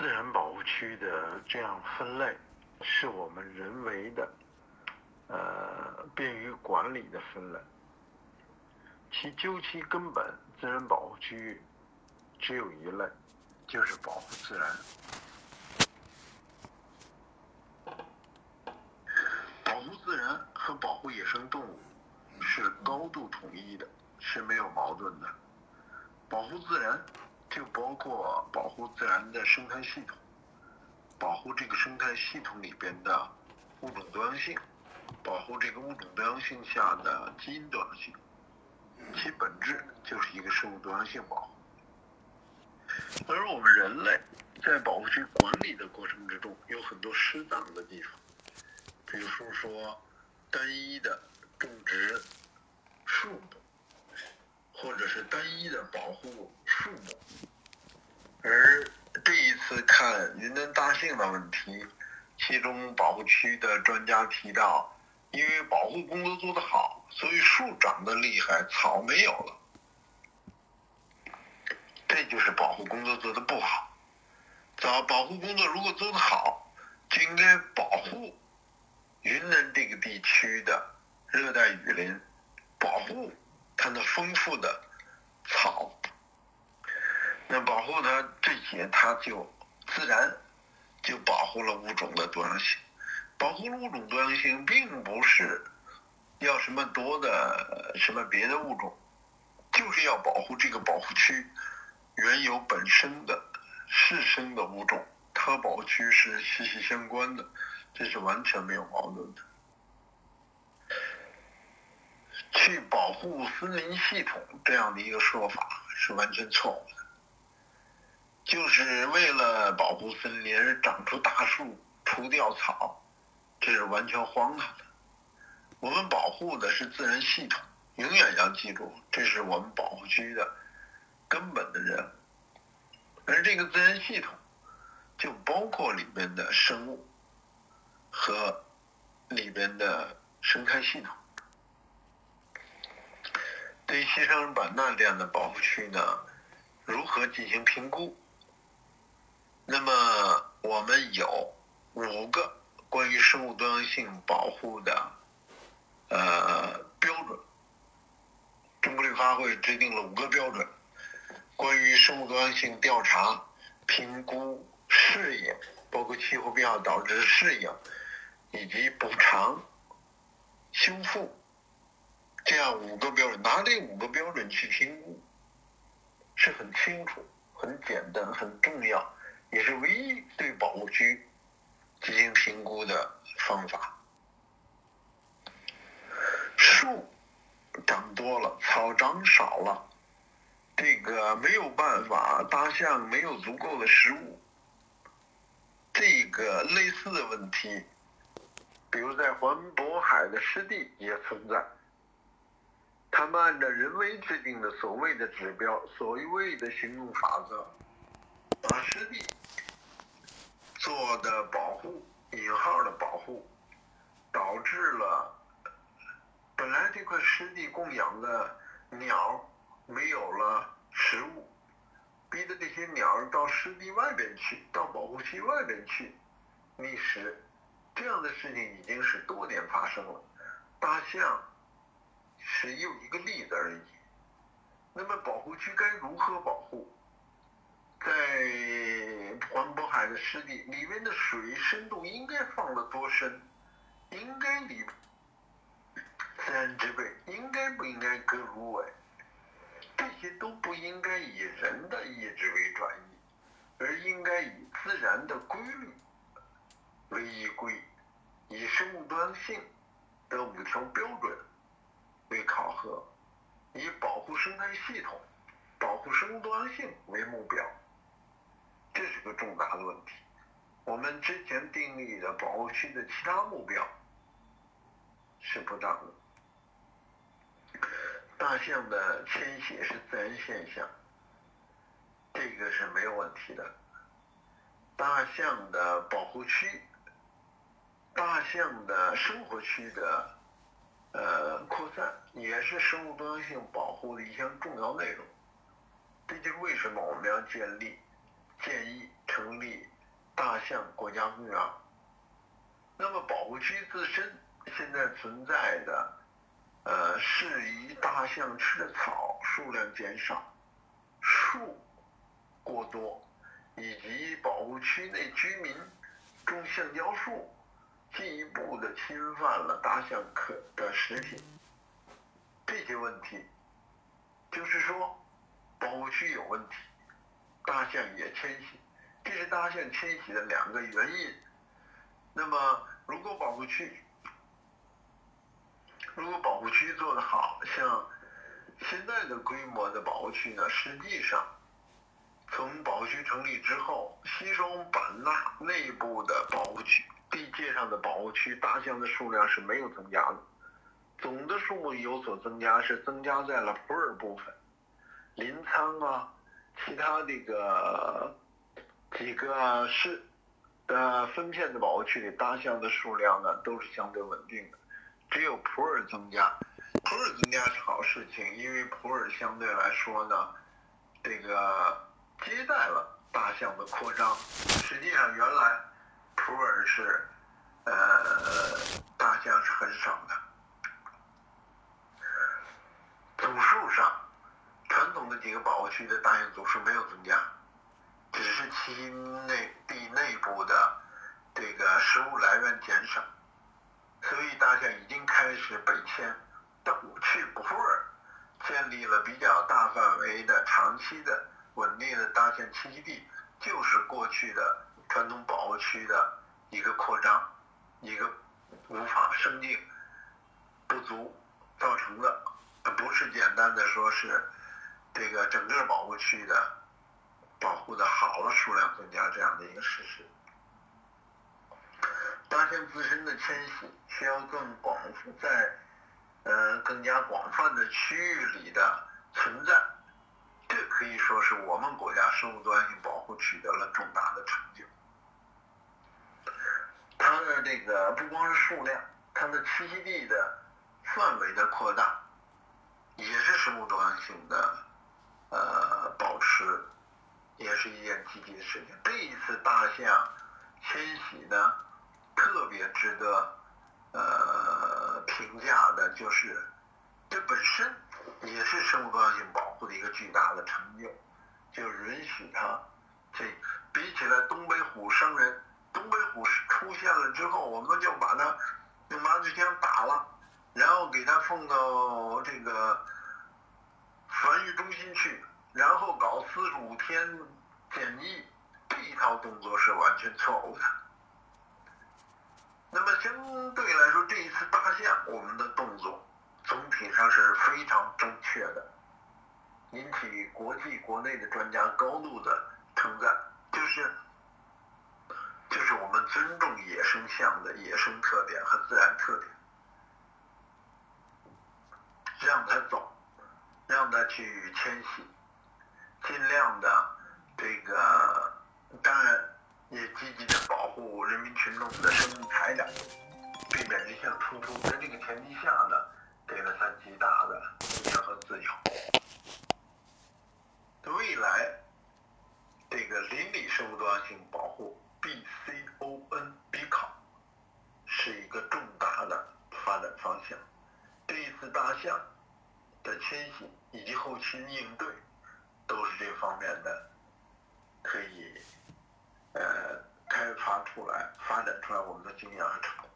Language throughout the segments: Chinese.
自然保护区的这样分类，是我们人为的，呃，便于管理的分类。其究其根本，自然保护区只有一类，就是保护自然。保护自然和保护野生动物是高度统一的，是没有矛盾的。保护自然就包括保护自然的生态系统，保护这个生态系统里边的物种多样性，保护这个物种多样性下的基因多样性。其本质就是一个生物多样性保护。而我们人类在保护区管理的过程之中，有很多失当的地方，比如说说单一的种植树木。或者是单一的保护树木，而这一次看云南大杏的问题，其中保护区的专家提到，因为保护工作做得好，所以树长得厉害，草没有了，这就是保护工作做得不好。早保护工作如果做得好，就应该保护云南这个地区的热带雨林，保护。它的丰富的，那保护它这些，它就自然就保护了物种的多样性。保护物种多样性，并不是要什么多的什么别的物种，就是要保护这个保护区原有本身的适生的物种，它和保护区是息息相关的，这是完全没有矛盾的。去保护森林系统这样的一个说法是完全错误的，就是为了保护森林而长出大树、除掉草，这是完全荒唐的。我们保护的是自然系统，永远要记住，这是我们保护区的根本的任务。而这个自然系统就包括里边的生物和里边的生态系统。对西双版纳这样的保护区呢，如何进行评估？那么我们有五个关于生物多样性保护的呃标准。中国绿发会制定了五个标准，关于生物多样性调查、评估、适应，包括气候变化导致适应，以及补偿、修复。这样五个标准，拿这五个标准去评估，是很清楚、很简单、很重要，也是唯一对保护区进行评估的方法。树长多了，草长少了，这个没有办法，大象没有足够的食物，这个类似的问题，比如在环渤海的湿地也存在。他们按照人为制定的所谓的指标、所谓的行动法则，把湿地做的保护（引号的保护），导致了本来这块湿地供养的鸟没有了食物，逼着这些鸟到湿地外边去，到保护区外边去觅食。这样的事情已经是多年发生了，大象。是又一个例子而已。那么保护区该如何保护？在环渤海的湿地里面的水深度应该放得多深？应该离自然植被应该不应该割芦苇？这些都不应该以人的意志为转移，而应该以自然的规律为依归，以生物多样性的五条标准。为考核，以保护生态系统、保护生物多样性为目标，一个重大的问题。我们之前订立的保护区的其他目标是不当的。大象的迁徙是自然现象，这个是没有问题的。大象的保护区、大象的生活区的。呃，扩散也是生物多样性保护的一项重要内容。这就是为什么我们要建立建议成立大象国家公园。那么保护区自身现在存在的，呃，适宜大象吃的草数量减少，树过多，以及保护区内居民种橡胶树，进一步的侵犯了大象可的食品。这些问题，就是说保护区有问题，大象也迁徙，这是大象迁徙的两个原因。那么，如果保护区，如果保护区做得好，像现在的规模的保护区呢，实际上从保护区成立之后，西双版纳内部的保护区地界上的保护区大象的数量是没有增加的，总的数目有所增加，是增加在了普洱部分，临沧啊，其他这个几个市。呃，分片的保护区里，大象的数量呢都是相对稳定的，只有普洱增加。普洱增加是好事情，因为普洱相对来说呢，这个接待了大象的扩张。实际上，原来普洱是呃大象是很少的。总数上，传统的几个保护区的大型总数没有增加。只是其内地内部的这个食物来源减少，所以大象已经开始北迁，到去普洱建立了比较大范围的、长期的、稳定的大象栖息地，就是过去的传统保护区的一个扩张，一个无法生境不足造成的，不是简单的说是这个整个保护区的。保护的好的，数量增加这样的一个事实。大象自身的迁徙需要更广泛，在呃更加广泛的区域里的存在，这可以说是我们国家生物多样性保护取得了重大的成就。它的这个不光是数量，它的栖息地的范围的扩大，也是生物多样性的呃保持。也是一件积极的事情。这一次大象迁徙呢，特别值得呃评价的，就是这本身也是生物多样性保护的一个巨大的成就，就允许它这比起来东北虎伤人，东北虎出现了之后，我们就把它用麻醉枪打了，然后给它送到这个繁育中心去。然后搞四十五天检疫，这一套动作是完全错误的。那么相对来说，这一次大象我们的动作总体上是非常正确的，引起国际国内的专家高度的称赞，就是就是我们尊重野生象的野生特点和自然特点，让它走，让它去迁徙。尽量的这个，当然也积极的保护人民群众的生命财产，避免这项冲突。在这个前提下呢，给了他极大的空间和自由。未来，这个邻里生物多样性保护 （BCON） 比考是一个重大的发展方向。这一次大象的迁徙以及后期应对。都是这方面的，可以呃开发出来、发展出来我们的经验和成果。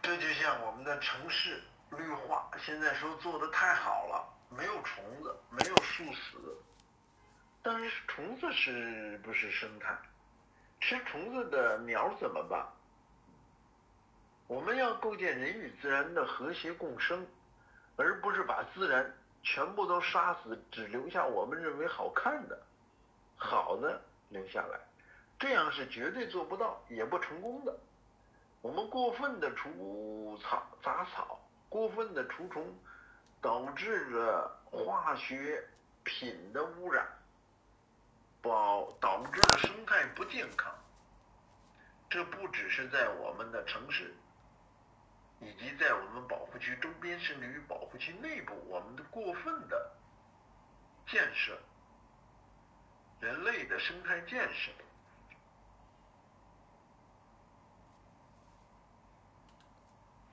这就像我们的城市绿化，现在说做的太好了，没有虫子，没有树死，但是虫子是不是生态？吃虫子的鸟怎么办？我们要构建人与自然的和谐共生。而不是把自然全部都杀死，只留下我们认为好看的、好的留下来，这样是绝对做不到，也不成功的。我们过分的除草杂草，过分的除虫，导致着化学品的污染，导导致了生态不健康。这不只是在我们的城市。以及在我们保护区周边，甚至于保护区内部，我们的过分的建设，人类的生态建设。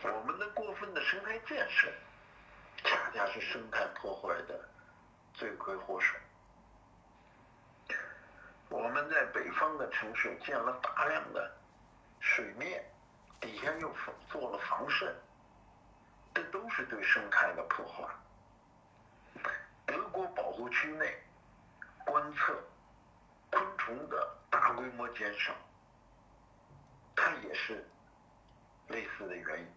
我们的过分的生态建设，恰恰是生态破坏的罪魁祸首。我们在北方的城市建了大量的水面，底下又做了防渗，这都是对生态的破坏。德国保护区内观测昆虫的大规模减少，它也是类似的原因。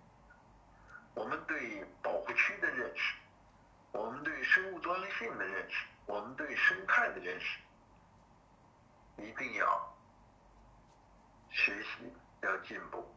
我们对保护区的认识，我们对生物多样性的认识，我们对生态的认识，一定要学习，要进步。